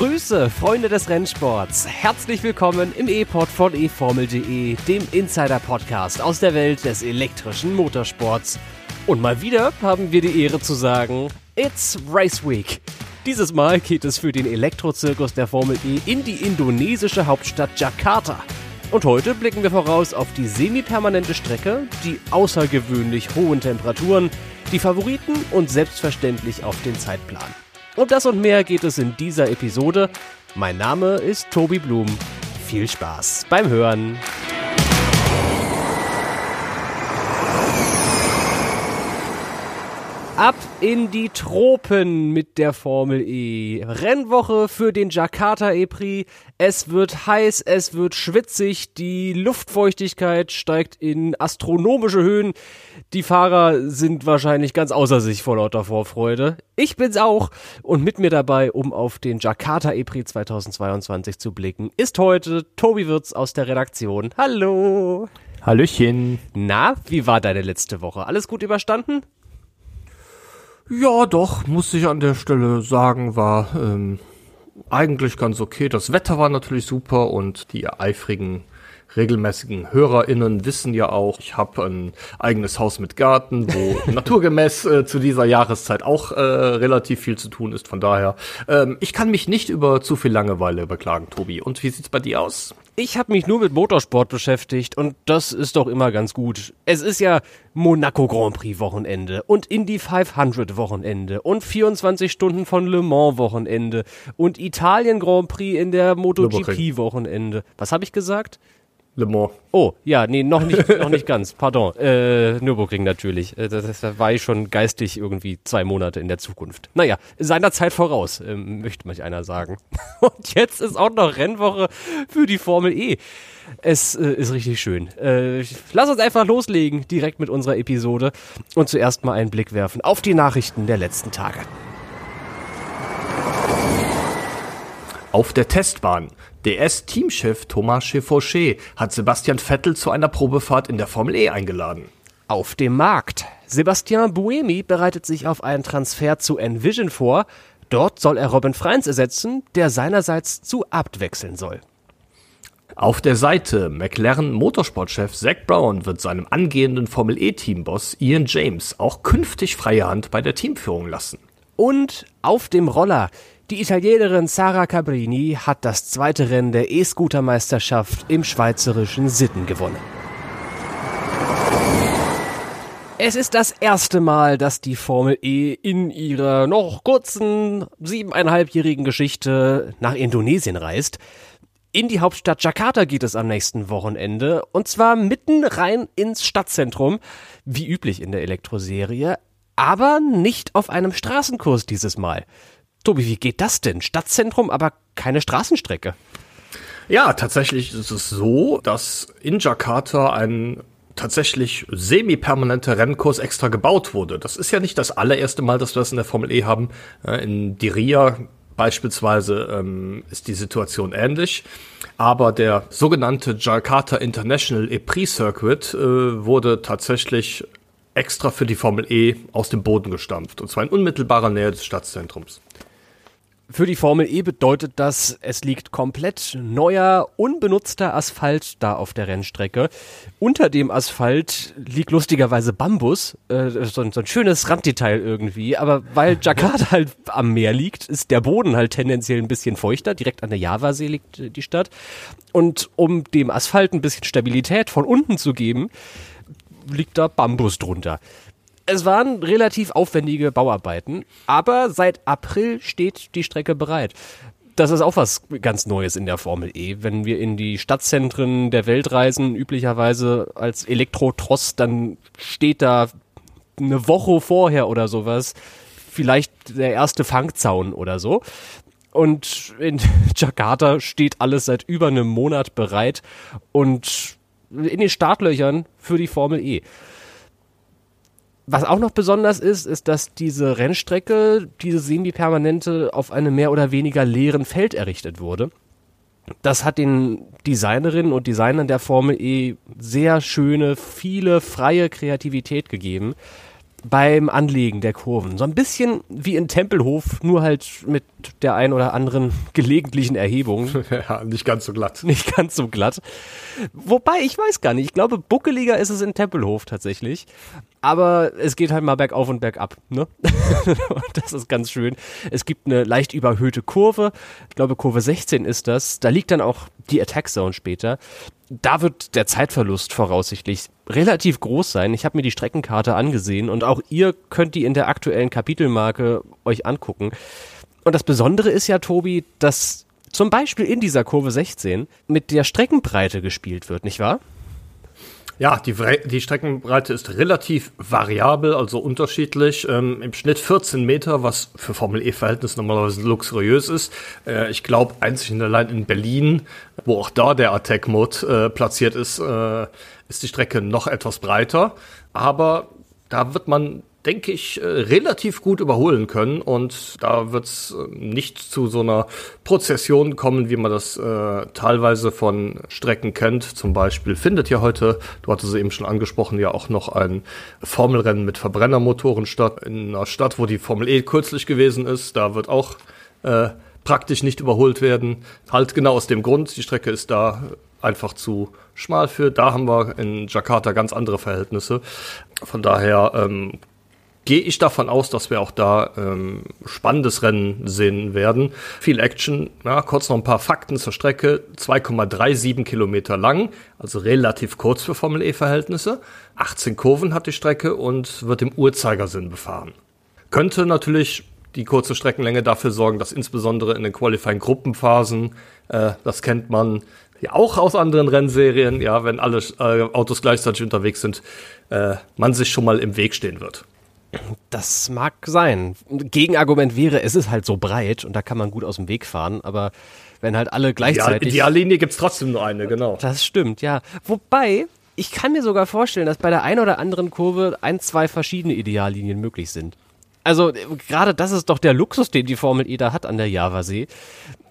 Grüße, Freunde des Rennsports. Herzlich willkommen im E-Pod von eFormel.de, dem Insider-Podcast aus der Welt des elektrischen Motorsports. Und mal wieder haben wir die Ehre zu sagen, it's Race Week. Dieses Mal geht es für den Elektrozirkus der Formel E in die indonesische Hauptstadt Jakarta. Und heute blicken wir voraus auf die semipermanente Strecke, die außergewöhnlich hohen Temperaturen, die Favoriten und selbstverständlich auf den Zeitplan. Um das und mehr geht es in dieser Episode. Mein Name ist Tobi Blum. Viel Spaß beim Hören. Ab in die Tropen mit der Formel E. Rennwoche für den Jakarta E-Prix. Es wird heiß, es wird schwitzig, die Luftfeuchtigkeit steigt in astronomische Höhen. Die Fahrer sind wahrscheinlich ganz außer sich vor lauter Vorfreude. Ich bin's auch. Und mit mir dabei, um auf den Jakarta E-Prix 2022 zu blicken, ist heute Tobi Wirz aus der Redaktion. Hallo. Hallöchen. Na, wie war deine letzte Woche? Alles gut überstanden? Ja, doch, muss ich an der Stelle sagen, war ähm, eigentlich ganz okay. Das Wetter war natürlich super und die eifrigen regelmäßigen HörerInnen wissen ja auch, ich habe ein eigenes Haus mit Garten, wo naturgemäß äh, zu dieser Jahreszeit auch äh, relativ viel zu tun ist. Von daher, ähm, ich kann mich nicht über zu viel Langeweile beklagen, Tobi. Und wie sieht's bei dir aus? Ich habe mich nur mit Motorsport beschäftigt und das ist doch immer ganz gut. Es ist ja Monaco Grand Prix Wochenende und Indy 500 Wochenende und 24 Stunden von Le Mans Wochenende und Italien Grand Prix in der MotoGP Wochenende. Was habe ich gesagt? Le Mans. Oh, ja, nee, noch nicht, noch nicht ganz. Pardon. Äh, Nürburgring natürlich. Äh, das, das war ich schon geistig irgendwie zwei Monate in der Zukunft. Naja, seiner Zeit voraus, ähm, möchte manch einer sagen. Und jetzt ist auch noch Rennwoche für die Formel E. Es äh, ist richtig schön. Äh, lass uns einfach loslegen, direkt mit unserer Episode und zuerst mal einen Blick werfen auf die Nachrichten der letzten Tage. Auf der Testbahn. DS-Teamchef Thomas Chevauchet hat Sebastian Vettel zu einer Probefahrt in der Formel E eingeladen. Auf dem Markt. Sebastian Buemi bereitet sich auf einen Transfer zu Envision vor. Dort soll er Robin Freins ersetzen, der seinerseits zu Abt wechseln soll. Auf der Seite McLaren Motorsportchef Zach Brown wird seinem angehenden Formel E-Teamboss Ian James auch künftig freie Hand bei der Teamführung lassen. Und auf dem Roller. Die Italienerin Sara Cabrini hat das zweite Rennen der E-Scooter-Meisterschaft im schweizerischen Sitten gewonnen. Es ist das erste Mal, dass die Formel E in ihrer noch kurzen siebeneinhalbjährigen Geschichte nach Indonesien reist. In die Hauptstadt Jakarta geht es am nächsten Wochenende und zwar mitten rein ins Stadtzentrum, wie üblich in der Elektroserie, aber nicht auf einem Straßenkurs dieses Mal. Tobi, wie geht das denn? Stadtzentrum, aber keine Straßenstrecke. Ja, tatsächlich ist es so, dass in Jakarta ein tatsächlich semi-permanenter Rennkurs extra gebaut wurde. Das ist ja nicht das allererste Mal, dass wir das in der Formel E haben. In Diria beispielsweise ähm, ist die Situation ähnlich. Aber der sogenannte Jakarta International E-Prix Circuit äh, wurde tatsächlich extra für die Formel E aus dem Boden gestampft. Und zwar in unmittelbarer Nähe des Stadtzentrums. Für die Formel E bedeutet das, es liegt komplett neuer, unbenutzter Asphalt da auf der Rennstrecke. Unter dem Asphalt liegt lustigerweise Bambus, äh, so, ein, so ein schönes Randdetail irgendwie. Aber weil Jakarta halt am Meer liegt, ist der Boden halt tendenziell ein bisschen feuchter. Direkt an der Javasee liegt die Stadt. Und um dem Asphalt ein bisschen Stabilität von unten zu geben, liegt da Bambus drunter. Es waren relativ aufwendige Bauarbeiten, aber seit April steht die Strecke bereit. Das ist auch was ganz Neues in der Formel E. Wenn wir in die Stadtzentren der Welt reisen, üblicherweise als Elektrotross, dann steht da eine Woche vorher oder sowas vielleicht der erste Fangzaun oder so. Und in Jakarta steht alles seit über einem Monat bereit und in den Startlöchern für die Formel E. Was auch noch besonders ist, ist, dass diese Rennstrecke, diese semi-permanente, auf einem mehr oder weniger leeren Feld errichtet wurde. Das hat den Designerinnen und Designern der Formel E sehr schöne, viele freie Kreativität gegeben. Beim Anlegen der Kurven. So ein bisschen wie in Tempelhof, nur halt mit der ein oder anderen gelegentlichen Erhebung. ja, nicht ganz so glatt. Nicht ganz so glatt. Wobei, ich weiß gar nicht. Ich glaube, buckeliger ist es in Tempelhof tatsächlich. Aber es geht halt mal bergauf und bergab. Ne? das ist ganz schön. Es gibt eine leicht überhöhte Kurve. Ich glaube, Kurve 16 ist das. Da liegt dann auch die Attack Zone später. Da wird der Zeitverlust voraussichtlich relativ groß sein. Ich habe mir die Streckenkarte angesehen und auch ihr könnt die in der aktuellen Kapitelmarke euch angucken. Und das Besondere ist ja, Tobi, dass zum Beispiel in dieser Kurve 16 mit der Streckenbreite gespielt wird, nicht wahr? Ja, die, die Streckenbreite ist relativ variabel, also unterschiedlich. Ähm, Im Schnitt 14 Meter, was für Formel E-Verhältnis normalerweise luxuriös ist. Äh, ich glaube, einzig und allein in Berlin, wo auch da der Attack-Mode äh, platziert ist, äh, ist die Strecke noch etwas breiter. Aber da wird man denke ich, äh, relativ gut überholen können. Und da wird es äh, nicht zu so einer Prozession kommen, wie man das äh, teilweise von Strecken kennt. Zum Beispiel findet ja heute, du hattest es eben schon angesprochen, ja auch noch ein Formelrennen mit Verbrennermotoren statt. In einer Stadt, wo die Formel E kürzlich gewesen ist, da wird auch äh, praktisch nicht überholt werden. Halt genau aus dem Grund, die Strecke ist da einfach zu schmal für. Da haben wir in Jakarta ganz andere Verhältnisse. Von daher ähm, gehe ich davon aus, dass wir auch da ähm, spannendes Rennen sehen werden. Viel Action. Ja, kurz noch ein paar Fakten zur Strecke. 2,37 Kilometer lang, also relativ kurz für Formel E-Verhältnisse. 18 Kurven hat die Strecke und wird im Uhrzeigersinn befahren. Könnte natürlich die kurze Streckenlänge dafür sorgen, dass insbesondere in den Qualifying-Gruppenphasen, äh, das kennt man ja auch aus anderen Rennserien, ja, wenn alle äh, Autos gleichzeitig unterwegs sind, äh, man sich schon mal im Weg stehen wird. Das mag sein. Gegenargument wäre, es ist halt so breit und da kann man gut aus dem Weg fahren, aber wenn halt alle gleichzeitig. Die Ideallinie gibt's trotzdem nur eine, genau. Das stimmt, ja. Wobei, ich kann mir sogar vorstellen, dass bei der einen oder anderen Kurve ein, zwei verschiedene Ideallinien möglich sind. Also gerade das ist doch der Luxus, den die Formel E da hat an der Javasee.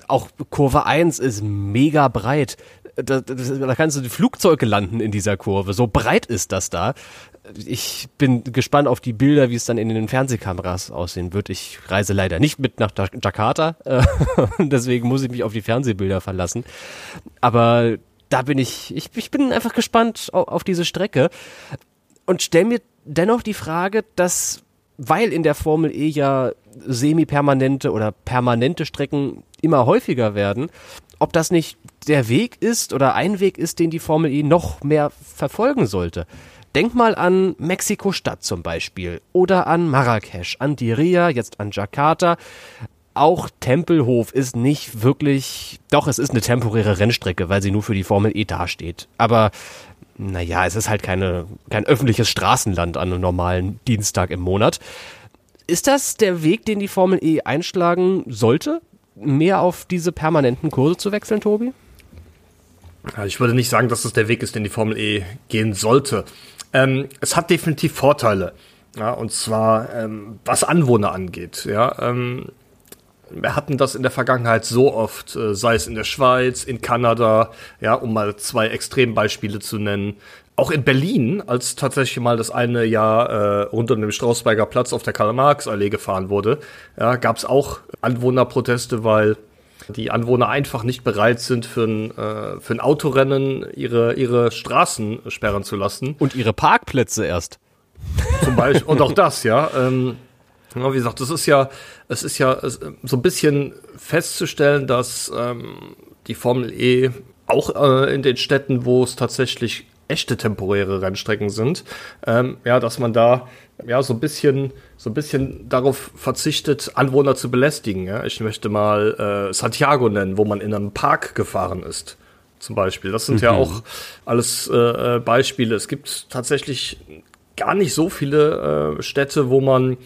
Auch Kurve 1 ist mega breit. Da, da, kannst du die Flugzeuge landen in dieser Kurve. So breit ist das da ich bin gespannt auf die Bilder, wie es dann in den Fernsehkameras aussehen wird. Ich reise leider nicht mit nach Jakarta, äh, deswegen muss ich mich auf die Fernsehbilder verlassen. Aber da bin ich, ich, ich bin einfach gespannt auf, auf diese Strecke und stelle mir dennoch die Frage, dass, weil in der Formel E ja semi-permanente oder permanente Strecken immer häufiger werden, ob das nicht der Weg ist oder ein Weg ist, den die Formel E noch mehr verfolgen sollte. Denk mal an Mexiko-Stadt zum Beispiel oder an Marrakesch, an Diriyah, jetzt an Jakarta. Auch Tempelhof ist nicht wirklich, doch, es ist eine temporäre Rennstrecke, weil sie nur für die Formel E dasteht. Aber naja, es ist halt keine, kein öffentliches Straßenland an einem normalen Dienstag im Monat. Ist das der Weg, den die Formel E einschlagen sollte? Mehr auf diese permanenten Kurse zu wechseln, Tobi? Ich würde nicht sagen, dass das der Weg ist, den die Formel E gehen sollte. Ähm, es hat definitiv Vorteile. Ja, und zwar ähm, was Anwohner angeht. Ja, ähm, wir hatten das in der Vergangenheit so oft, äh, sei es in der Schweiz, in Kanada, ja, um mal zwei Extrembeispiele zu nennen. Auch in Berlin, als tatsächlich mal das eine Jahr äh, rund um den Strausberger Platz auf der Karl-Marx-Allee gefahren wurde, ja, gab es auch Anwohnerproteste, weil die Anwohner einfach nicht bereit sind, für ein, äh, für ein Autorennen ihre, ihre Straßen sperren zu lassen. Und ihre Parkplätze erst. Zum Beispiel. Und auch das, ja. Ähm, wie gesagt, das ist ja, es ist ja so ein bisschen festzustellen, dass ähm, die Formel E auch äh, in den Städten, wo es tatsächlich echte temporäre Rennstrecken sind, ähm, ja, dass man da ja so ein bisschen so ein bisschen darauf verzichtet, Anwohner zu belästigen. Ja? Ich möchte mal äh, Santiago nennen, wo man in einem Park gefahren ist, zum Beispiel. Das sind mhm. ja auch alles äh, äh, Beispiele. Es gibt tatsächlich gar nicht so viele äh, Städte, wo man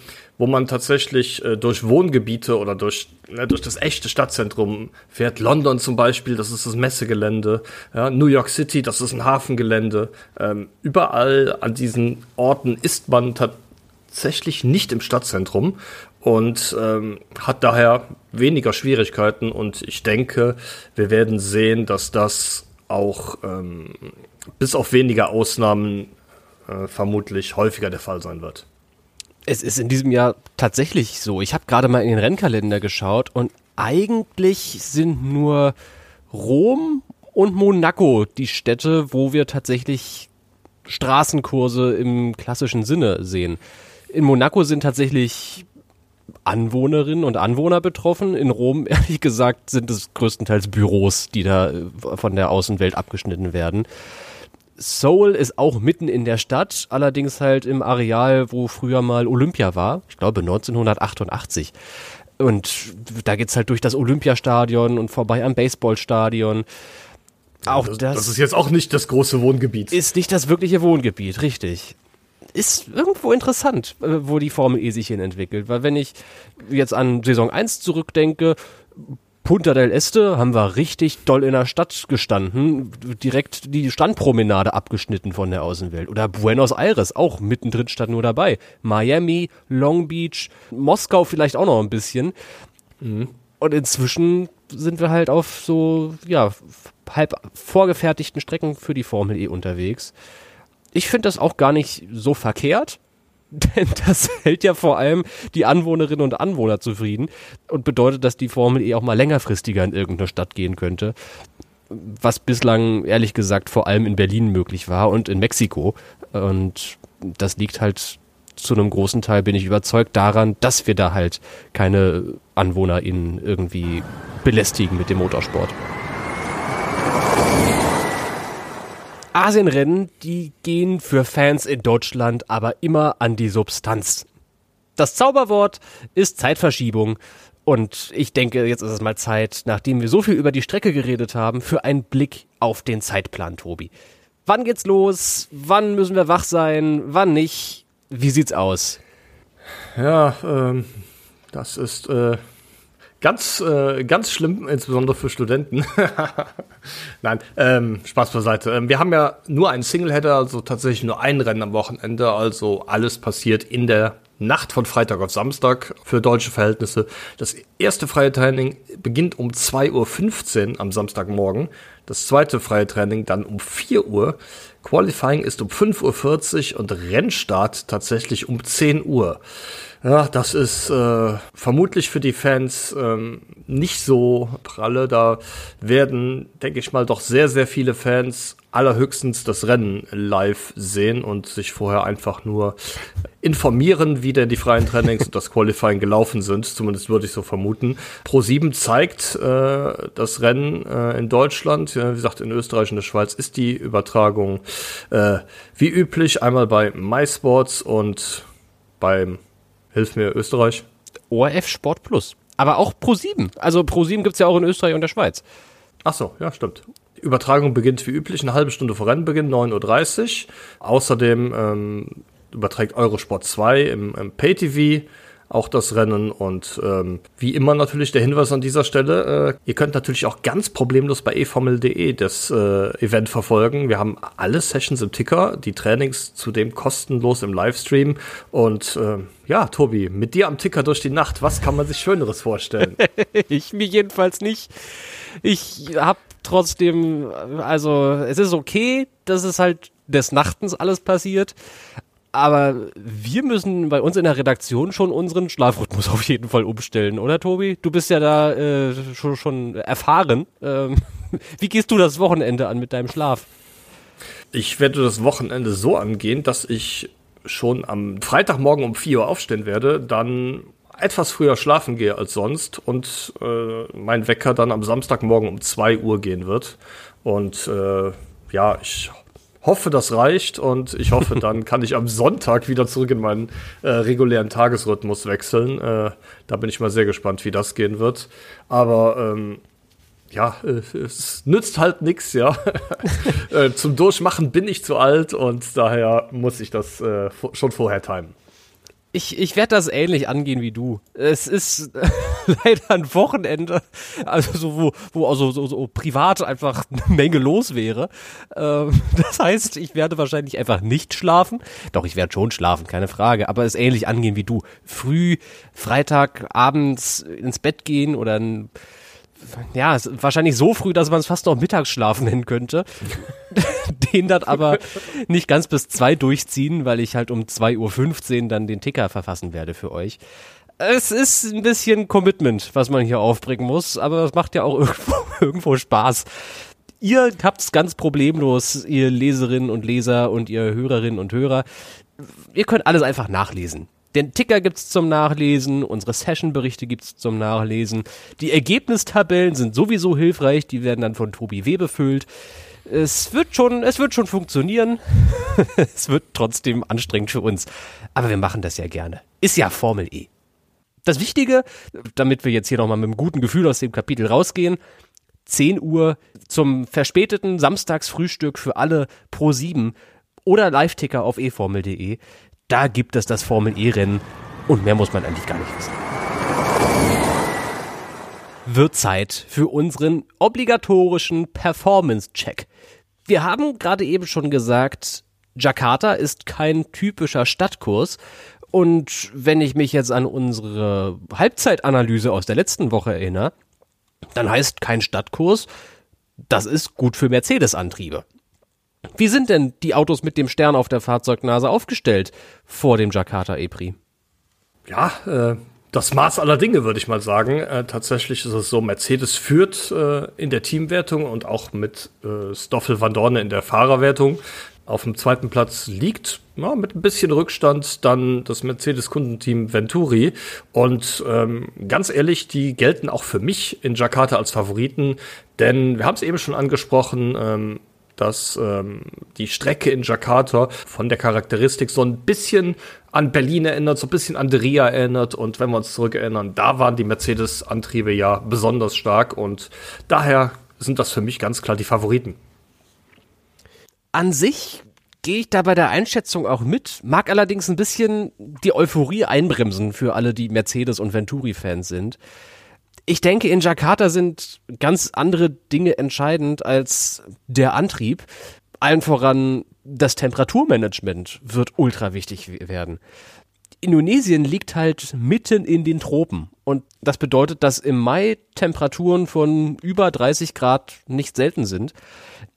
wo man tatsächlich äh, durch Wohngebiete oder durch, ne, durch das echte Stadtzentrum fährt. London zum Beispiel, das ist das Messegelände. Ja, New York City, das ist ein Hafengelände. Ähm, überall an diesen Orten ist man tatsächlich nicht im Stadtzentrum und ähm, hat daher weniger Schwierigkeiten. Und ich denke, wir werden sehen, dass das auch ähm, bis auf wenige Ausnahmen äh, vermutlich häufiger der Fall sein wird. Es ist in diesem Jahr tatsächlich so. Ich habe gerade mal in den Rennkalender geschaut und eigentlich sind nur Rom und Monaco die Städte, wo wir tatsächlich Straßenkurse im klassischen Sinne sehen. In Monaco sind tatsächlich Anwohnerinnen und Anwohner betroffen. In Rom, ehrlich gesagt, sind es größtenteils Büros, die da äh, von der Außenwelt abgeschnitten werden. Seoul ist auch mitten in der Stadt, allerdings halt im Areal, wo früher mal Olympia war. Ich glaube 1988. Und da geht's halt durch das Olympiastadion und vorbei am Baseballstadion. Auch das, das, das ist jetzt auch nicht das große Wohngebiet. Ist nicht das wirkliche Wohngebiet, richtig. Ist irgendwo interessant, äh, wo die Formel E sich hin entwickelt. Weil wenn ich jetzt an Saison 1 zurückdenke, Punta del Este haben wir richtig doll in der Stadt gestanden, direkt die Strandpromenade abgeschnitten von der Außenwelt. Oder Buenos Aires, auch mittendrin stand nur dabei. Miami, Long Beach, Moskau vielleicht auch noch ein bisschen. Mhm. Und inzwischen sind wir halt auf so, ja, halb vorgefertigten Strecken für die Formel E unterwegs. Ich finde das auch gar nicht so verkehrt. Denn das hält ja vor allem die Anwohnerinnen und Anwohner zufrieden und bedeutet, dass die Formel E auch mal längerfristiger in irgendeine Stadt gehen könnte. Was bislang, ehrlich gesagt, vor allem in Berlin möglich war und in Mexiko. Und das liegt halt zu einem großen Teil, bin ich überzeugt, daran, dass wir da halt keine AnwohnerInnen irgendwie belästigen mit dem Motorsport. Asienrennen, die gehen für Fans in Deutschland aber immer an die Substanz. Das Zauberwort ist Zeitverschiebung. Und ich denke, jetzt ist es mal Zeit, nachdem wir so viel über die Strecke geredet haben, für einen Blick auf den Zeitplan, Tobi. Wann geht's los? Wann müssen wir wach sein? Wann nicht? Wie sieht's aus? Ja, ähm, das ist äh, Ganz, äh, ganz schlimm, insbesondere für Studenten. Nein, ähm, Spaß beiseite. Ähm, wir haben ja nur einen Singleheader, also tatsächlich nur ein Rennen am Wochenende. Also alles passiert in der Nacht von Freitag auf Samstag für deutsche Verhältnisse. Das erste freie Training beginnt um 2.15 Uhr am Samstagmorgen. Das zweite freie Training dann um 4 Uhr. Qualifying ist um 5.40 Uhr und Rennstart tatsächlich um 10 Uhr. Ja, das ist äh, vermutlich für die Fans ähm, nicht so pralle. Da werden, denke ich mal, doch sehr, sehr viele Fans allerhöchstens das Rennen live sehen und sich vorher einfach nur informieren, wie denn die freien Trainings und das Qualifying gelaufen sind. Zumindest würde ich so vermuten. Pro7 zeigt äh, das Rennen äh, in Deutschland. Ja, wie gesagt, in Österreich und der Schweiz ist die Übertragung äh, wie üblich einmal bei MySports und beim Hilf mir, Österreich. ORF Sport Plus. Aber auch Pro7. Also Pro7 gibt's ja auch in Österreich und der Schweiz. Ach so, ja, stimmt. Die Übertragung beginnt wie üblich eine halbe Stunde vor Rennbeginn, 9.30 Uhr. Außerdem ähm, überträgt Eurosport 2 im, im Pay-TV auch das Rennen. Und ähm, wie immer natürlich der Hinweis an dieser Stelle, äh, ihr könnt natürlich auch ganz problemlos bei eformel.de das äh, Event verfolgen. Wir haben alle Sessions im Ticker, die Trainings zudem kostenlos im Livestream. Und äh, ja, Tobi, mit dir am Ticker durch die Nacht, was kann man sich Schöneres vorstellen? ich mir jedenfalls nicht. Ich habe trotzdem, also es ist okay, dass es halt des Nachtens alles passiert, aber wir müssen bei uns in der Redaktion schon unseren Schlafrhythmus auf jeden Fall umstellen, oder Tobi? Du bist ja da äh, schon, schon erfahren. Ähm, wie gehst du das Wochenende an mit deinem Schlaf? Ich werde das Wochenende so angehen, dass ich schon am Freitagmorgen um 4 Uhr aufstehen werde, dann etwas früher schlafen gehe als sonst und äh, mein Wecker dann am Samstagmorgen um 2 Uhr gehen wird. Und äh, ja, ich hoffe, das reicht und ich hoffe, dann kann ich am Sonntag wieder zurück in meinen äh, regulären Tagesrhythmus wechseln. Äh, da bin ich mal sehr gespannt, wie das gehen wird. Aber ähm, ja, äh, es nützt halt nichts, ja. äh, zum Durchmachen bin ich zu alt und daher muss ich das äh, schon vorher timen ich, ich werde das ähnlich angehen wie du. Es ist leider ein Wochenende, also so, wo, wo also so, so privat einfach eine Menge los wäre. Ähm, das heißt, ich werde wahrscheinlich einfach nicht schlafen. Doch, ich werde schon schlafen, keine Frage, aber es ähnlich angehen wie du. Früh, Freitag, abends ins Bett gehen oder ein ja, wahrscheinlich so früh, dass man es fast noch Mittagsschlaf nennen könnte. den dann aber nicht ganz bis zwei durchziehen, weil ich halt um 2.15 Uhr dann den Ticker verfassen werde für euch. Es ist ein bisschen Commitment, was man hier aufbringen muss, aber es macht ja auch irgendwo, irgendwo Spaß. Ihr habt's ganz problemlos, ihr Leserinnen und Leser und ihr Hörerinnen und Hörer. Ihr könnt alles einfach nachlesen. Den Ticker gibt's zum Nachlesen, unsere Session-Berichte gibt's zum Nachlesen. Die Ergebnistabellen sind sowieso hilfreich, die werden dann von Tobi W. befüllt. Es wird schon, es wird schon funktionieren. es wird trotzdem anstrengend für uns. Aber wir machen das ja gerne. Ist ja Formel E. Das Wichtige, damit wir jetzt hier nochmal mit einem guten Gefühl aus dem Kapitel rausgehen, 10 Uhr zum verspäteten Samstagsfrühstück für alle Pro 7 oder Live-Ticker auf eformel.de da gibt es das Formel E-Rennen und mehr muss man eigentlich gar nicht wissen. Wird Zeit für unseren obligatorischen Performance-Check. Wir haben gerade eben schon gesagt, Jakarta ist kein typischer Stadtkurs. Und wenn ich mich jetzt an unsere Halbzeitanalyse aus der letzten Woche erinnere, dann heißt kein Stadtkurs, das ist gut für Mercedes-Antriebe. Wie sind denn die Autos mit dem Stern auf der Fahrzeugnase aufgestellt vor dem Jakarta E-Prix? Ja, äh, das Maß aller Dinge, würde ich mal sagen. Äh, tatsächlich ist es so, Mercedes führt äh, in der Teamwertung und auch mit äh, Stoffel van Dorne in der Fahrerwertung. Auf dem zweiten Platz liegt ja, mit ein bisschen Rückstand dann das Mercedes-Kundenteam Venturi. Und ähm, ganz ehrlich, die gelten auch für mich in Jakarta als Favoriten, denn wir haben es eben schon angesprochen, ähm, dass ähm, die Strecke in Jakarta von der Charakteristik so ein bisschen an Berlin erinnert, so ein bisschen an Deria erinnert. Und wenn wir uns zurückerinnern, da waren die Mercedes-Antriebe ja besonders stark und daher sind das für mich ganz klar die Favoriten. An sich gehe ich da bei der Einschätzung auch mit, mag allerdings ein bisschen die Euphorie einbremsen für alle, die Mercedes- und Venturi-Fans sind ich denke, in Jakarta sind ganz andere Dinge entscheidend als der Antrieb. Allen voran das Temperaturmanagement wird ultra wichtig werden. Indonesien liegt halt mitten in den Tropen und das bedeutet, dass im Mai Temperaturen von über 30 Grad nicht selten sind.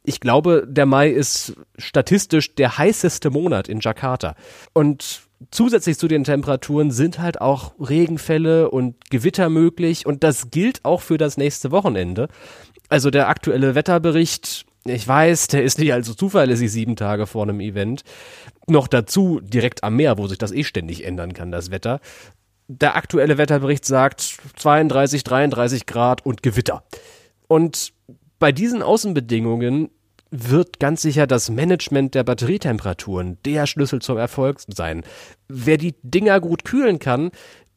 Ich glaube, der Mai ist statistisch der heißeste Monat in Jakarta und zusätzlich zu den Temperaturen sind halt auch Regenfälle und Gewitter möglich und das gilt auch für das nächste Wochenende. Also der aktuelle Wetterbericht, ich weiß, der ist nicht allzu zuverlässig sieben Tage vor einem Event. Noch dazu direkt am Meer, wo sich das eh ständig ändern kann, das Wetter. Der aktuelle Wetterbericht sagt 32, 33 Grad und Gewitter. Und bei diesen Außenbedingungen wird ganz sicher das Management der Batterietemperaturen der Schlüssel zum Erfolg sein. Wer die Dinger gut kühlen kann,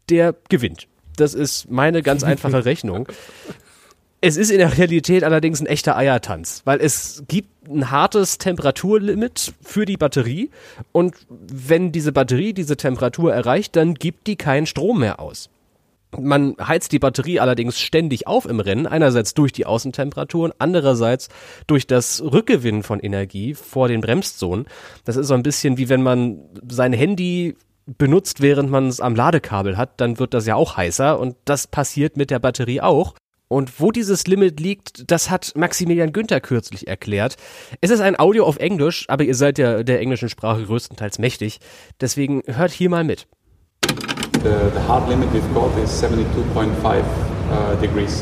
der gewinnt. Das ist meine ganz einfache Rechnung. Es ist in der Realität allerdings ein echter Eiertanz, weil es gibt ein hartes Temperaturlimit für die Batterie und wenn diese Batterie diese Temperatur erreicht, dann gibt die keinen Strom mehr aus. Man heizt die Batterie allerdings ständig auf im Rennen, einerseits durch die Außentemperaturen, andererseits durch das Rückgewinnen von Energie vor den Bremszonen. Das ist so ein bisschen wie wenn man sein Handy benutzt, während man es am Ladekabel hat, dann wird das ja auch heißer und das passiert mit der Batterie auch. Und wo dieses Limit liegt, das hat Maximilian Günther kürzlich erklärt. Es ist ein Audio auf Englisch, aber ihr seid ja der englischen Sprache größtenteils mächtig. Deswegen hört hier mal mit. The, the hard limit we've got is 72.5 uh, degrees.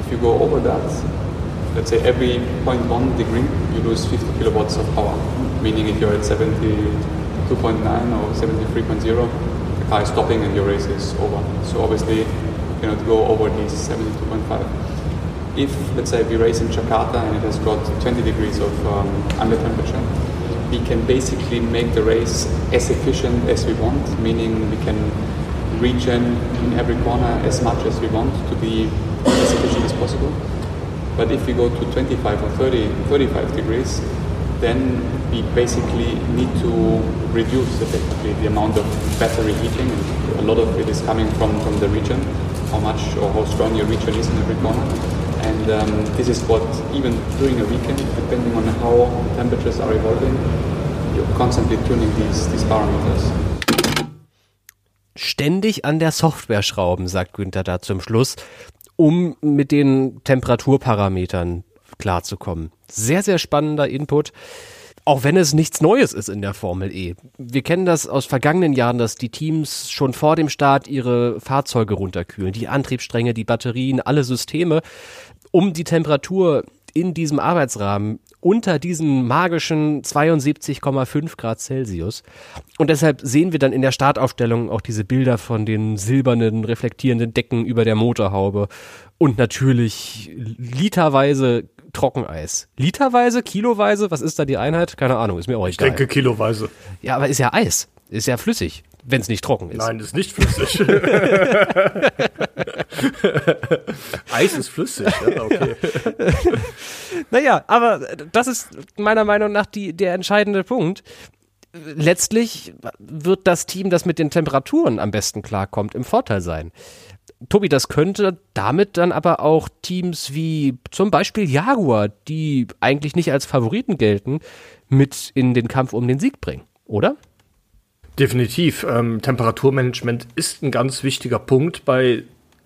If you go over that, let's say every 0.1 degree, you lose 50 kilowatts of power. Meaning if you're at 72.9 or 73.0, the car is stopping and your race is over. So obviously, you cannot go over these 72.5 if let's say we race in Jakarta and it has got 20 degrees of um, under temperature, we can basically make the race as efficient as we want, meaning we can regen in every corner as much as we want to be as efficient as possible. But if we go to 25 or 30, 35 degrees, then we basically need to reduce effectively the amount of battery heating. And a lot of it is coming from, from the region, how much or how strong your region is in every corner. And um, this is what, even during a weekend, depending on how temperatures are evolving, you're constantly tuning these, these parameters. Ständig an der Software schrauben, sagt Günther da zum Schluss. um mit den Temperaturparametern klarzukommen. Sehr, sehr spannender Input. Auch wenn es nichts Neues ist in der Formel E. Wir kennen das aus vergangenen Jahren, dass die Teams schon vor dem Start ihre Fahrzeuge runterkühlen. Die Antriebsstränge, die Batterien, alle Systeme, um die Temperatur in diesem Arbeitsrahmen unter diesen magischen 72,5 Grad Celsius. Und deshalb sehen wir dann in der Startaufstellung auch diese Bilder von den silbernen, reflektierenden Decken über der Motorhaube und natürlich literweise Trockeneis. Literweise, kiloweise, was ist da die Einheit? Keine Ahnung, ist mir auch egal. Ich denke kiloweise. Ja, aber ist ja Eis. Ist ja flüssig, wenn es nicht trocken ist. Nein, ist nicht flüssig. Eis ist flüssig, ja, okay. Naja, aber das ist meiner Meinung nach die, der entscheidende Punkt. Letztlich wird das Team, das mit den Temperaturen am besten klarkommt, im Vorteil sein. Tobi, das könnte damit dann aber auch Teams wie zum Beispiel Jaguar, die eigentlich nicht als Favoriten gelten, mit in den Kampf um den Sieg bringen, oder? Definitiv. Ähm, Temperaturmanagement ist ein ganz wichtiger Punkt bei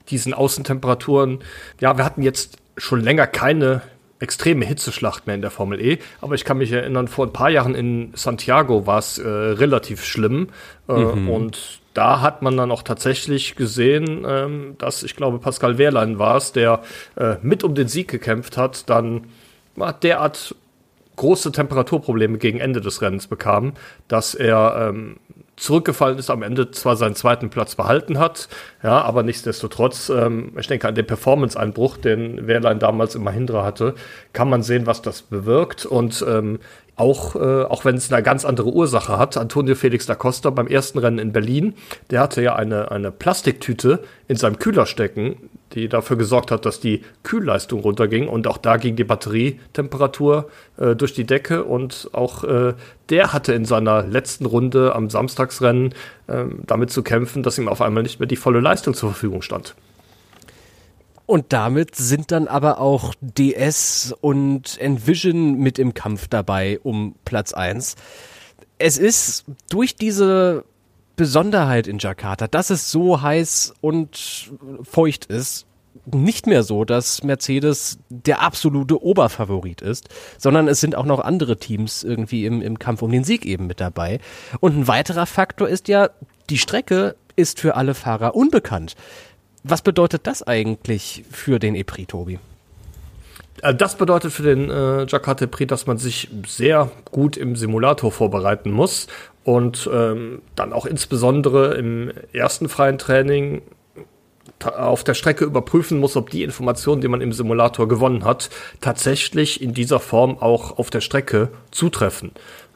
diesen Außentemperaturen. Ja, wir hatten jetzt schon länger keine extreme Hitzeschlacht mehr in der Formel E, aber ich kann mich erinnern, vor ein paar Jahren in Santiago war es äh, relativ schlimm äh, mhm. und da hat man dann auch tatsächlich gesehen, ähm, dass ich glaube Pascal Wehrlein war es, der äh, mit um den Sieg gekämpft hat, dann derart große Temperaturprobleme gegen Ende des Rennens bekam, dass er ähm, zurückgefallen ist, am Ende zwar seinen zweiten Platz behalten hat, ja, aber nichtsdestotrotz, ähm, ich denke an den Performance-Einbruch, den Wehrlein damals im Mahindra hatte, kann man sehen, was das bewirkt und ähm, auch, äh, auch wenn es eine ganz andere Ursache hat, Antonio Felix da Costa beim ersten Rennen in Berlin, der hatte ja eine, eine Plastiktüte in seinem Kühler stecken, die dafür gesorgt hat, dass die Kühlleistung runterging und auch da ging die Batterietemperatur äh, durch die Decke und auch äh, der hatte in seiner letzten Runde am Samstagsrennen äh, damit zu kämpfen, dass ihm auf einmal nicht mehr die volle Leistung zur Verfügung stand. Und damit sind dann aber auch DS und Envision mit im Kampf dabei um Platz 1. Es ist durch diese Besonderheit in Jakarta, dass es so heiß und feucht ist, nicht mehr so, dass Mercedes der absolute Oberfavorit ist, sondern es sind auch noch andere Teams irgendwie im, im Kampf um den Sieg eben mit dabei. Und ein weiterer Faktor ist ja, die Strecke ist für alle Fahrer unbekannt. Was bedeutet das eigentlich für den EPRI, Tobi? Äh, das bedeutet für den äh, Jakarta Prix, dass man sich sehr gut im Simulator vorbereiten muss und ähm, dann auch insbesondere im ersten freien Training auf der Strecke überprüfen muss, ob die Informationen, die man im Simulator gewonnen hat, tatsächlich in dieser Form auch auf der Strecke zutreffen.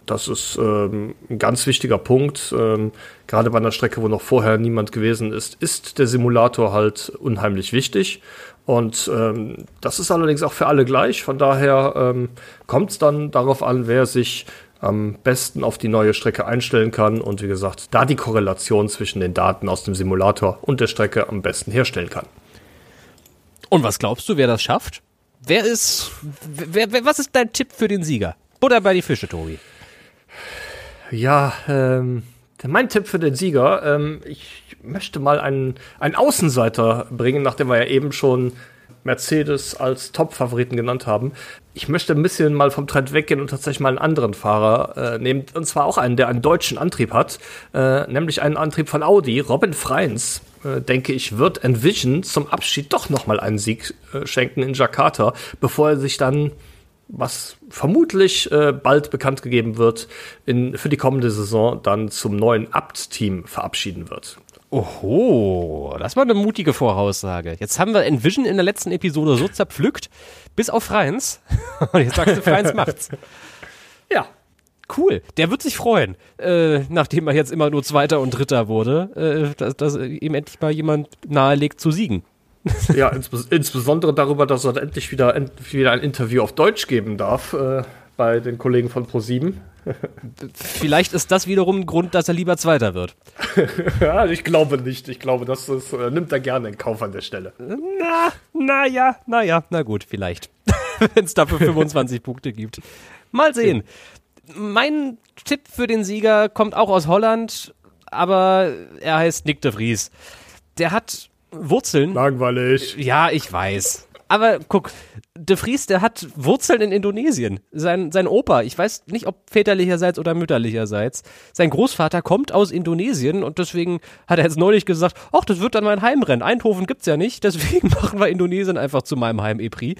Das ist ähm, ein ganz wichtiger Punkt. Ähm, gerade bei einer Strecke, wo noch vorher niemand gewesen ist, ist der Simulator halt unheimlich wichtig. Und ähm, das ist allerdings auch für alle gleich. Von daher ähm, kommt es dann darauf an, wer sich am besten auf die neue Strecke einstellen kann und wie gesagt, da die Korrelation zwischen den Daten aus dem Simulator und der Strecke am besten herstellen kann. Und was glaubst du, wer das schafft? Wer ist, wer, wer, was ist dein Tipp für den Sieger? Butter bei die Fische, Tobi. Ja, ähm, mein Tipp für den Sieger, ähm, ich möchte mal einen, einen Außenseiter bringen, nachdem wir ja eben schon Mercedes als Top-Favoriten genannt haben. Ich möchte ein bisschen mal vom Trend weggehen und tatsächlich mal einen anderen Fahrer äh, nehmen. Und zwar auch einen, der einen deutschen Antrieb hat, äh, nämlich einen Antrieb von Audi. Robin Freins, äh, denke ich, wird Envision zum Abschied doch nochmal einen Sieg äh, schenken in Jakarta, bevor er sich dann was vermutlich äh, bald bekannt gegeben wird, in, für die kommende Saison dann zum neuen Abt-Team verabschieden wird. Oho, das war eine mutige Voraussage. Jetzt haben wir Envision in der letzten Episode so zerpflückt, bis auf Freins. Und jetzt sagst du, Freins macht's. Ja, cool. Der wird sich freuen, äh, nachdem er jetzt immer nur Zweiter und Dritter wurde, äh, dass, dass ihm endlich mal jemand nahelegt zu siegen. ja, insbes insbesondere darüber, dass er endlich wieder, endlich wieder ein Interview auf Deutsch geben darf äh, bei den Kollegen von Pro7. Vielleicht ist das wiederum ein Grund, dass er lieber Zweiter wird. ja, ich glaube nicht. Ich glaube, das ist, äh, nimmt er gerne in Kauf an der Stelle. Na, na ja, na ja, na gut, vielleicht. Wenn es dafür 25 Punkte gibt. Mal sehen. Mein Tipp für den Sieger kommt auch aus Holland, aber er heißt Nick de Vries. Der hat Wurzeln. Langweilig. Ja, ich weiß. Aber guck, De Vries, der hat Wurzeln in Indonesien. Sein, sein Opa, ich weiß nicht, ob väterlicherseits oder mütterlicherseits, sein Großvater kommt aus Indonesien und deswegen hat er jetzt neulich gesagt, ach, das wird dann mein Heimrennen. Eindhoven gibt's ja nicht, deswegen machen wir Indonesien einfach zu meinem Heim-Epri.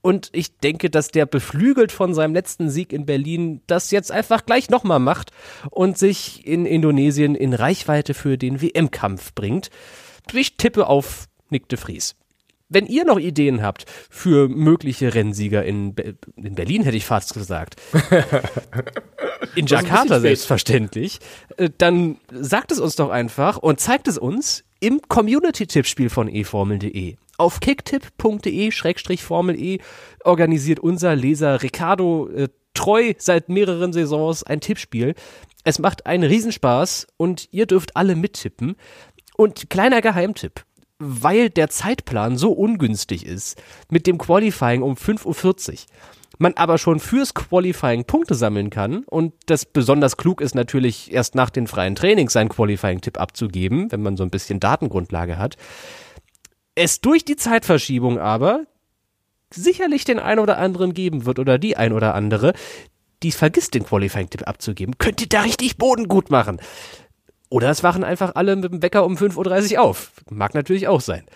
Und ich denke, dass der beflügelt von seinem letzten Sieg in Berlin das jetzt einfach gleich nochmal macht und sich in Indonesien in Reichweite für den WM-Kampf bringt. Ich tippe auf Nick de Vries. Wenn ihr noch Ideen habt für mögliche Rennsieger in, Be in Berlin, hätte ich fast gesagt, in Jakarta selbstverständlich, äh, dann sagt es uns doch einfach und zeigt es uns im Community-Tippspiel von eformel.de. Auf kicktipp.de-formel E organisiert unser Leser Ricardo äh, treu seit mehreren Saisons ein Tippspiel. Es macht einen Riesenspaß und ihr dürft alle mittippen. Und kleiner Geheimtipp, weil der Zeitplan so ungünstig ist, mit dem Qualifying um 5.40 Uhr, man aber schon fürs Qualifying Punkte sammeln kann und das besonders klug ist natürlich erst nach den freien Trainings seinen Qualifying-Tipp abzugeben, wenn man so ein bisschen Datengrundlage hat. Es durch die Zeitverschiebung aber sicherlich den ein oder anderen geben wird oder die ein oder andere, die vergisst den Qualifying-Tipp abzugeben, könnt ihr da richtig Boden gut machen. Oder es wachen einfach alle mit dem Wecker um 5.30 Uhr auf. Mag natürlich auch sein.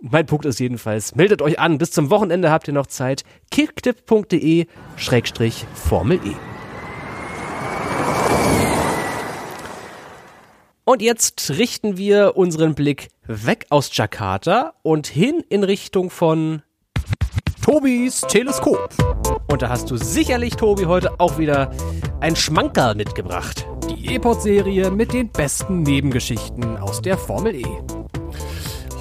Mein Punkt ist jedenfalls, meldet euch an, bis zum Wochenende habt ihr noch Zeit. kicktipp.de Schrägstrich Formel E. Und jetzt richten wir unseren Blick weg aus Jakarta und hin in Richtung von Tobis Teleskop. Und da hast du sicherlich, Tobi, heute auch wieder ein Schmankerl mitgebracht. Die E-Pod-Serie mit den besten Nebengeschichten aus der Formel E.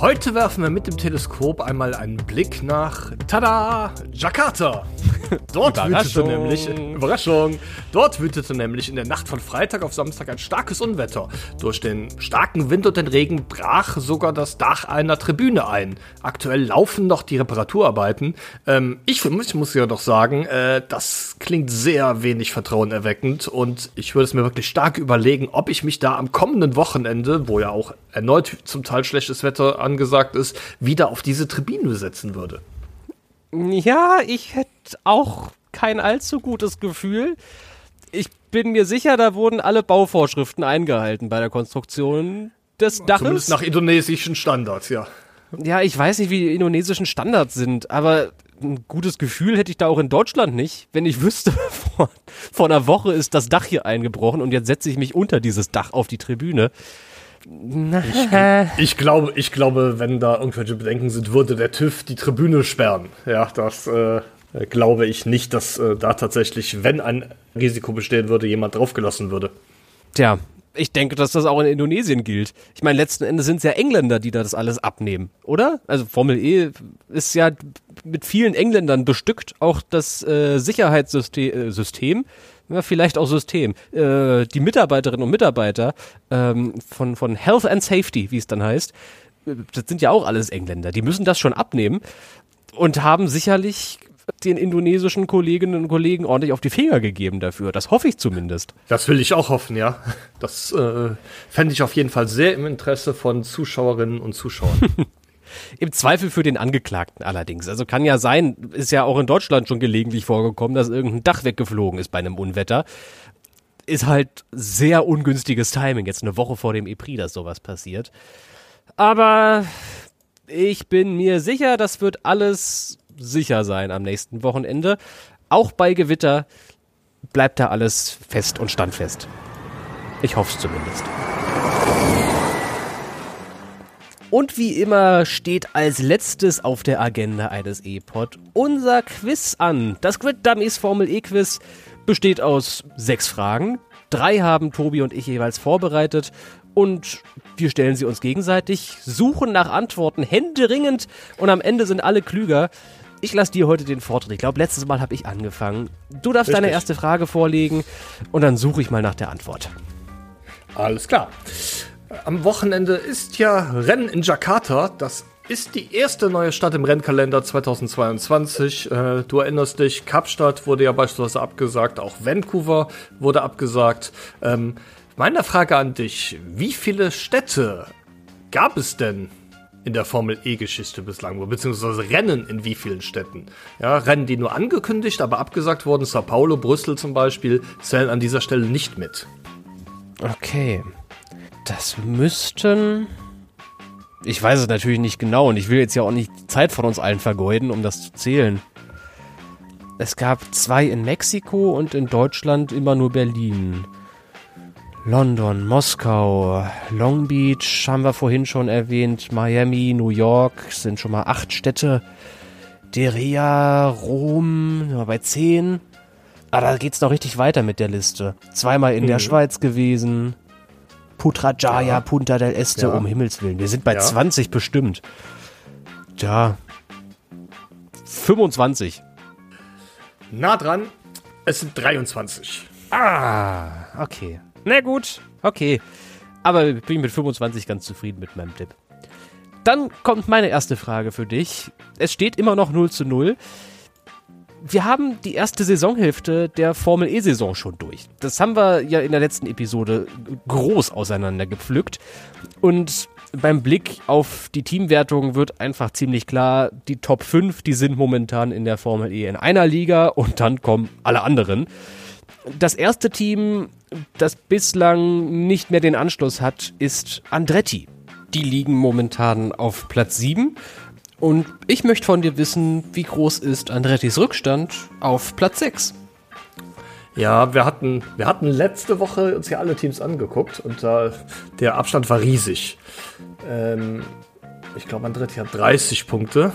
Heute werfen wir mit dem Teleskop einmal einen Blick nach, tada, Jakarta. Dort wütete nämlich, Überraschung, dort wütete nämlich in der Nacht von Freitag auf Samstag ein starkes Unwetter. Durch den starken Wind und den Regen brach sogar das Dach einer Tribüne ein. Aktuell laufen noch die Reparaturarbeiten. Ähm, ich für mich muss ja doch sagen, äh, das klingt sehr wenig vertrauenerweckend und ich würde es mir wirklich stark überlegen, ob ich mich da am kommenden Wochenende, wo ja auch erneut zum Teil schlechtes Wetter angesagt ist, wieder auf diese Tribüne setzen würde. Ja, ich hätte auch kein allzu gutes Gefühl. Ich bin mir sicher, da wurden alle Bauvorschriften eingehalten bei der Konstruktion des Daches. Zumindest nach indonesischen Standards, ja. Ja, ich weiß nicht, wie die indonesischen Standards sind, aber ein gutes Gefühl hätte ich da auch in Deutschland nicht, wenn ich wüsste, vor, vor einer Woche ist das Dach hier eingebrochen und jetzt setze ich mich unter dieses Dach auf die Tribüne. Ich, ich, glaube, ich glaube, wenn da irgendwelche Bedenken sind, würde der TÜV die Tribüne sperren. Ja, das äh, glaube ich nicht, dass äh, da tatsächlich, wenn ein Risiko bestehen würde, jemand draufgelassen würde. Tja, ich denke, dass das auch in Indonesien gilt. Ich meine, letzten Endes sind es ja Engländer, die da das alles abnehmen, oder? Also Formel E ist ja mit vielen Engländern bestückt, auch das äh, Sicherheitssystem, äh, System, ja, vielleicht auch System. Äh, die Mitarbeiterinnen und Mitarbeiter ähm, von, von Health and Safety, wie es dann heißt, äh, das sind ja auch alles Engländer. Die müssen das schon abnehmen und haben sicherlich den indonesischen Kolleginnen und Kollegen ordentlich auf die Finger gegeben dafür. Das hoffe ich zumindest. Das will ich auch hoffen, ja. Das äh, fände ich auf jeden Fall sehr im Interesse von Zuschauerinnen und Zuschauern. Im Zweifel für den Angeklagten allerdings. Also kann ja sein, ist ja auch in Deutschland schon gelegentlich vorgekommen, dass irgendein Dach weggeflogen ist bei einem Unwetter. Ist halt sehr ungünstiges Timing, jetzt eine Woche vor dem EPRI, dass sowas passiert. Aber ich bin mir sicher, das wird alles sicher sein am nächsten Wochenende. Auch bei Gewitter bleibt da alles fest und standfest. Ich hoffe es zumindest. Und wie immer steht als letztes auf der Agenda eines E-Pod unser Quiz an. Das Grid Dummies Formel E-Quiz besteht aus sechs Fragen. Drei haben Tobi und ich jeweils vorbereitet und wir stellen sie uns gegenseitig, suchen nach Antworten händeringend und am Ende sind alle klüger. Ich lasse dir heute den Vortritt. Ich glaube, letztes Mal habe ich angefangen. Du darfst Richtig. deine erste Frage vorlegen und dann suche ich mal nach der Antwort. Alles klar. Am Wochenende ist ja Rennen in Jakarta. Das ist die erste neue Stadt im Rennkalender 2022. Äh, du erinnerst dich, Kapstadt wurde ja beispielsweise abgesagt, auch Vancouver wurde abgesagt. Ähm, meine Frage an dich, wie viele Städte gab es denn in der Formel E-Geschichte bislang, beziehungsweise Rennen in wie vielen Städten. Ja, Rennen, die nur angekündigt, aber abgesagt wurden, Sao Paulo, Brüssel zum Beispiel, zählen an dieser Stelle nicht mit. Okay. Das müssten. Ich weiß es natürlich nicht genau und ich will jetzt ja auch nicht Zeit von uns allen vergeuden, um das zu zählen. Es gab zwei in Mexiko und in Deutschland immer nur Berlin. London, Moskau, Long Beach haben wir vorhin schon erwähnt, Miami, New York sind schon mal acht Städte. Deria, Rom, sind wir bei zehn. Ah, da geht's noch richtig weiter mit der Liste. Zweimal in mhm. der Schweiz gewesen. Putrajaya, ja. Punta del Este, ja. um Himmels Willen. Wir sind bei ja. 20 bestimmt. Tja. 25. Nah dran. Es sind 23. Ah, okay. Na gut, okay. Aber ich bin mit 25 ganz zufrieden mit meinem Tipp. Dann kommt meine erste Frage für dich. Es steht immer noch 0 zu 0. Wir haben die erste Saisonhälfte der Formel E-Saison schon durch. Das haben wir ja in der letzten Episode groß auseinandergepflückt. Und beim Blick auf die Teamwertung wird einfach ziemlich klar, die Top 5, die sind momentan in der Formel E in einer Liga und dann kommen alle anderen. Das erste Team, das bislang nicht mehr den Anschluss hat, ist Andretti. Die liegen momentan auf Platz 7. Und ich möchte von dir wissen, wie groß ist Andrettis Rückstand auf Platz 6? Ja, wir hatten, wir hatten letzte Woche uns ja alle Teams angeguckt und äh, der Abstand war riesig. Ähm, ich glaube, Andretti hat 30 Punkte.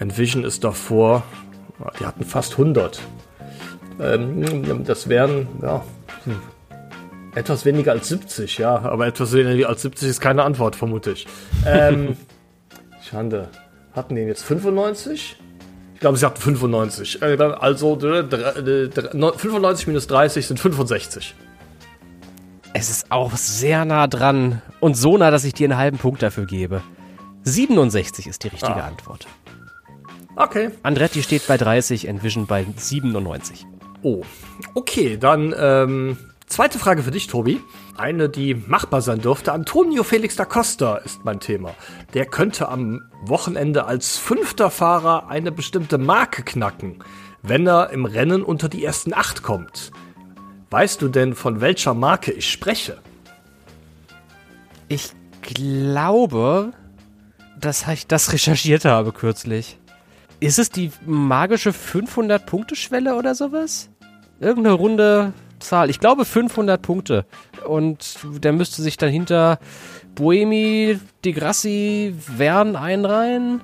Envision ist davor, die hatten fast 100. Ähm, das wären, ja, hm, etwas weniger als 70, ja, aber etwas weniger als 70 ist keine Antwort, vermute ich. Ähm, Schande. Hatten die jetzt 95? Ich glaube, sie hatten 95. Äh, also 95 minus 30 sind 65. Es ist auch sehr nah dran und so nah, dass ich dir einen halben Punkt dafür gebe. 67 ist die richtige ah. Antwort. Okay. Andretti steht bei 30, Envision bei 97. Oh, okay, dann ähm, zweite Frage für dich, Tobi. Eine, die machbar sein dürfte. Antonio Felix da Costa ist mein Thema. Der könnte am Wochenende als fünfter Fahrer eine bestimmte Marke knacken, wenn er im Rennen unter die ersten acht kommt. Weißt du denn, von welcher Marke ich spreche? Ich glaube, dass ich das recherchiert habe kürzlich. Ist es die magische 500-Punkte-Schwelle oder sowas? irgendeine runde Zahl. Ich glaube 500 Punkte. Und der müsste sich dann hinter Boemi, De Grassi, Wern einreihen.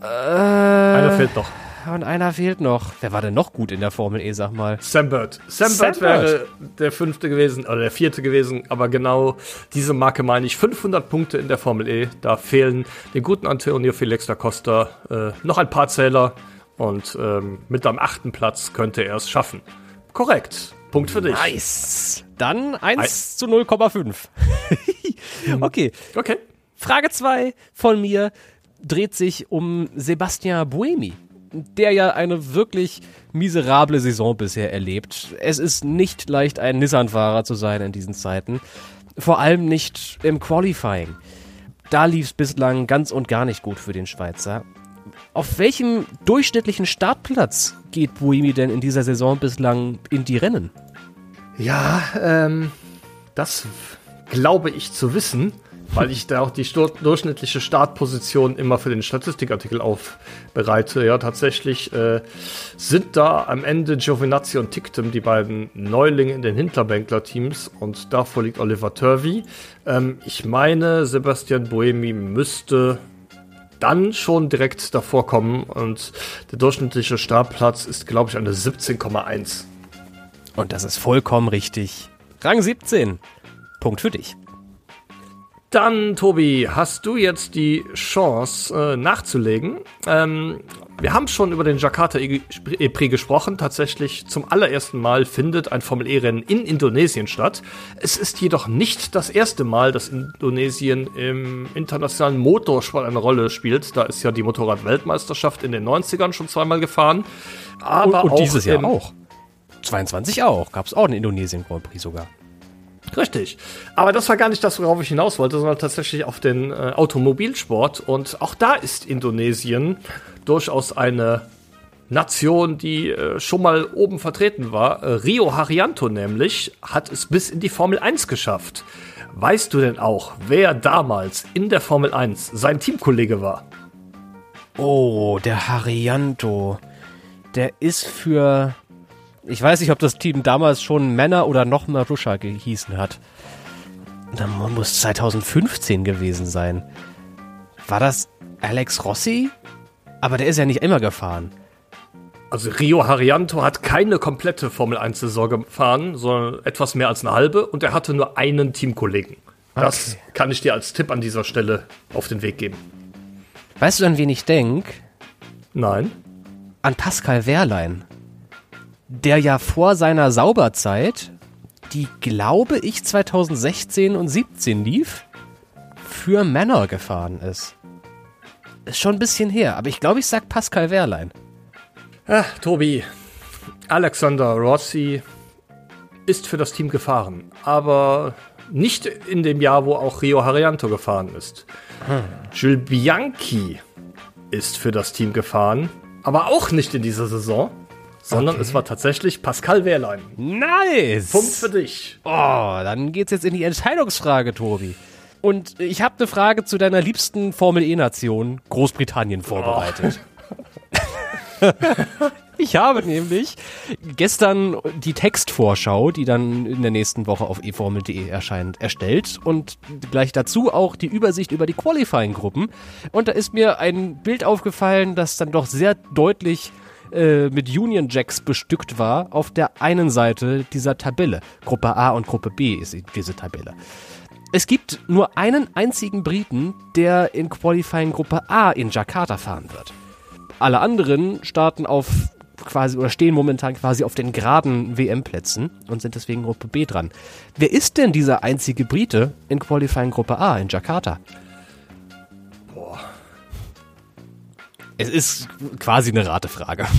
Äh, einer fehlt noch. Und einer fehlt noch. Wer war denn noch gut in der Formel E, sag mal? Sam Bird. Sam, Sam Bird wäre der fünfte gewesen, oder der vierte gewesen, aber genau diese Marke meine ich. 500 Punkte in der Formel E. Da fehlen den guten Antonio Felix da Costa äh, noch ein paar Zähler und ähm, mit am achten Platz könnte er es schaffen. Korrekt. Punkt für dich. Nice. Dann 1 zu 0,5. okay. Okay. Frage 2 von mir dreht sich um Sebastian Buemi, der ja eine wirklich miserable Saison bisher erlebt. Es ist nicht leicht, ein Nissan-Fahrer zu sein in diesen Zeiten. Vor allem nicht im Qualifying. Da lief es bislang ganz und gar nicht gut für den Schweizer. Auf welchem durchschnittlichen Startplatz geht Buemi denn in dieser Saison bislang in die Rennen? Ja, ähm, das glaube ich zu wissen, weil ich da auch die durchschnittliche Startposition immer für den Statistikartikel aufbereite. Ja, tatsächlich äh, sind da am Ende Giovinazzi und Tictum die beiden Neulinge in den Hinterbänkler-Teams und davor liegt Oliver Turvey. Ähm, ich meine, Sebastian Boemi müsste dann schon direkt davor kommen und der durchschnittliche Startplatz ist, glaube ich, eine 17,1. Und das ist vollkommen richtig. Rang 17. Punkt für dich. Dann, Tobi, hast du jetzt die Chance äh, nachzulegen. Ähm, wir haben schon über den Jakarta E-Prix gesprochen. Tatsächlich zum allerersten Mal findet ein Formel E-Rennen in Indonesien statt. Es ist jedoch nicht das erste Mal, dass Indonesien im internationalen Motorsport eine Rolle spielt. Da ist ja die Motorrad-Weltmeisterschaft in den 90ern schon zweimal gefahren. Aber und, und dieses Jahr auch. 22 auch. Gab es auch einen Indonesien Grand Prix sogar. Richtig. Aber das war gar nicht das, worauf ich hinaus wollte, sondern tatsächlich auf den äh, Automobilsport. Und auch da ist Indonesien durchaus eine Nation, die äh, schon mal oben vertreten war. Äh, Rio Haryanto nämlich hat es bis in die Formel 1 geschafft. Weißt du denn auch, wer damals in der Formel 1 sein Teamkollege war? Oh, der Harianto. Der ist für. Ich weiß nicht, ob das Team damals schon Männer oder noch Marusha gehießen hat. Dann muss 2015 gewesen sein. War das Alex Rossi? Aber der ist ja nicht immer gefahren. Also Rio Harianto hat keine komplette Formel 1-Saison gefahren, sondern etwas mehr als eine halbe und er hatte nur einen Teamkollegen. Das Okay. kann ich dir als Tipp an dieser Stelle auf den Weg geben. Weißt du, an wen ich denk? Nein. An Pascal Wehrlein. Der ja vor seiner Sauberzeit, die glaube ich 2016 und 17 lief, für Männer gefahren ist. Ist schon ein bisschen her, aber ich glaube, ich sag Pascal Wehrlein. Ah, Tobi, Alexander Rossi ist für das Team gefahren, aber nicht in dem Jahr, wo auch Rio Harianto gefahren ist. Jules Bianchi ist für das Team gefahren, aber auch nicht in dieser Saison, sondern es war tatsächlich Pascal Wehrlein. Nice! Punkt für dich. Oh, dann geht's jetzt in die Entscheidungsfrage, Tobi. Und ich habe eine Frage zu deiner liebsten Formel E-Nation, Großbritannien, vorbereitet. ich habe nämlich gestern die Textvorschau, die dann in der nächsten Woche auf eformel.de erscheint, erstellt und gleich dazu auch die Übersicht über die Qualifying-Gruppen. Und da ist mir ein Bild aufgefallen, das dann doch sehr deutlich äh, mit Union Jacks bestückt war auf der einen Seite dieser Tabelle. Gruppe A und Gruppe B ist diese Tabelle. Es gibt nur einen einzigen Briten, der in Qualifying Gruppe A in Jakarta fahren wird. Alle anderen starten auf quasi oder stehen momentan quasi auf den geraden WM-Plätzen und sind deswegen Gruppe B dran. Wer ist denn dieser einzige Brite in Qualifying Gruppe A in Jakarta? Es ist quasi eine Ratefrage.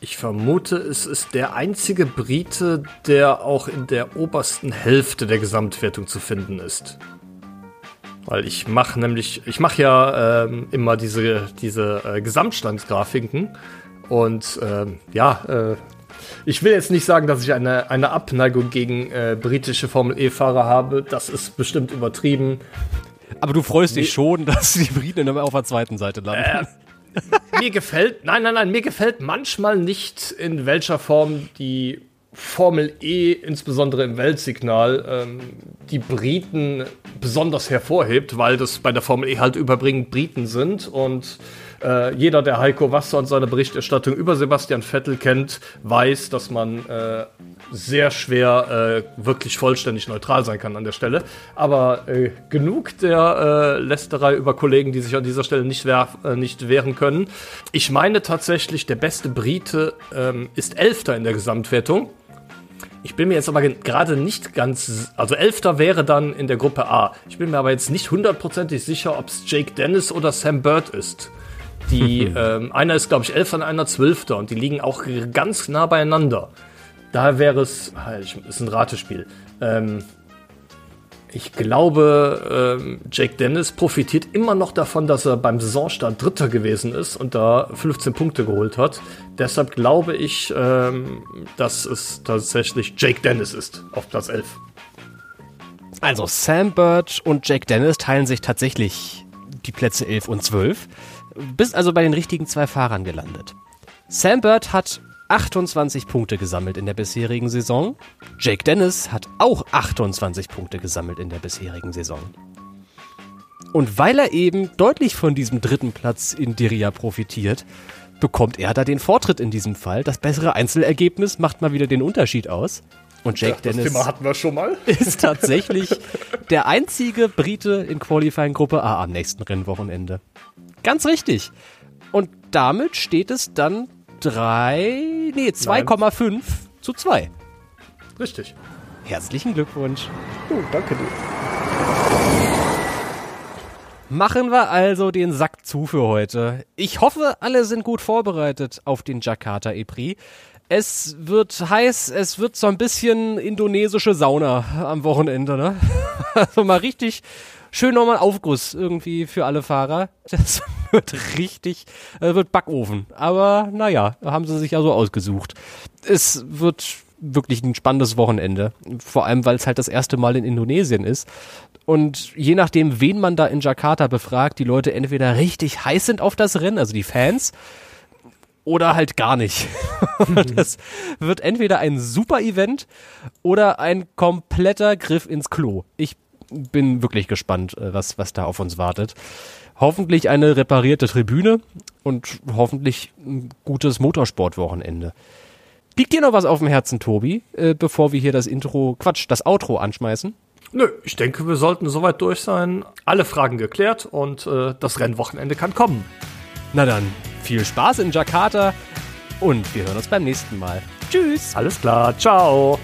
Ich vermute, es ist der einzige Brite, der auch in der obersten Hälfte der Gesamtwertung zu finden ist. Weil ich mache nämlich, ich mache ja ähm, immer diese, diese äh, Gesamtstandsgrafiken und ähm, ja, äh, ich will jetzt nicht sagen, dass ich eine, eine Abneigung gegen äh, britische Formel E-Fahrer habe. Das ist bestimmt übertrieben. Aber du freust dich schon, dass die Briten immer auf der zweiten Seite landen. mir gefällt, nein, nein, nein, mir gefällt manchmal nicht, in welcher Form die Formel E, insbesondere im Weltsignal, ähm, die Briten besonders hervorhebt, weil das bei der Formel E halt überbringend Briten sind und äh, jeder, der Heiko Wasser und seine Berichterstattung über Sebastian Vettel kennt, weiß, dass man äh, sehr schwer äh, wirklich vollständig neutral sein kann an der Stelle. Aber äh, genug der äh, Lästerei über Kollegen, die sich an dieser Stelle nicht, äh, nicht wehren können. Ich meine tatsächlich, der beste Brite ähm, ist Elfter in der Gesamtwertung. Ich bin mir jetzt aber gerade nicht ganz, also Elfter wäre dann in der Gruppe A. Ich bin mir aber jetzt nicht hundertprozentig sicher, ob es Jake Dennis oder Sam Bird ist. Die, ähm, einer ist, glaube ich, Elfter und einer Zwölfter und die liegen auch ganz nah beieinander. Daher wäre es, ah, ich- ist ein Ratespiel. Ähm, ich glaube, ähm, Jake Dennis profitiert immer noch davon, dass er beim Saisonstart Dritter gewesen ist und da 15 Punkte geholt hat. Deshalb glaube ich, ähm, dass es tatsächlich Jake Dennis ist auf Platz 11. Also Sam Bird und Jack Dennis teilen sich tatsächlich die Plätze 11 und 12. Bist also bei den richtigen zwei Fahrern gelandet. Sam Bird hat 28 Punkte gesammelt in der bisherigen Saison. Jake Dennis hat auch 28 Punkte gesammelt in der bisherigen Saison. Und weil er eben deutlich von diesem dritten Platz in Diria profitiert, bekommt er da den Vortritt in diesem Fall. Das bessere Einzelergebnis macht mal wieder den Unterschied aus. Und Jake das Dennis Thema hatten wir schon mal. ist tatsächlich der einzige Brite in Qualifying Gruppe A am nächsten Rennwochenende. Ganz richtig. Und damit steht es dann 3, nee, 2,5 zu 2. Richtig. Herzlichen Glückwunsch. Oh, danke dir. Machen wir also den Sack zu für heute. Ich hoffe, alle sind gut vorbereitet auf den Jakarta E-Prix. Es wird heiß, es wird so ein bisschen indonesische Sauna am Wochenende, ne? Also mal richtig schön nochmal Aufguss irgendwie für alle Fahrer. Das wird richtig, äh, wird Backofen. Aber naja, haben sie sich ja so ausgesucht. Es wird wirklich ein spannendes Wochenende. Vor allem, weil es halt das erste Mal in Indonesien ist. Und je nachdem, wen man da in Jakarta befragt, die Leute entweder richtig heiß sind auf das Rennen, also die Fans, oder halt gar nicht. das wird entweder ein super Event oder ein kompletter Griff ins Klo. Ich bin wirklich gespannt, äh, was, was da auf uns wartet. Hoffentlich eine reparierte Tribüne und hoffentlich ein gutes Motorsportwochenende. Liegt dir noch was auf dem Herzen, Tobi, äh, bevor wir hier das Intro, Quatsch, das Outro anschmeißen? Nö, ich denke, wir sollten soweit durch sein. Alle Fragen geklärt und äh, das Rennwochenende kann kommen. Na dann, viel Spaß in Jakarta und wir hören uns beim nächsten Mal. Tschüss. Alles klar, ciao.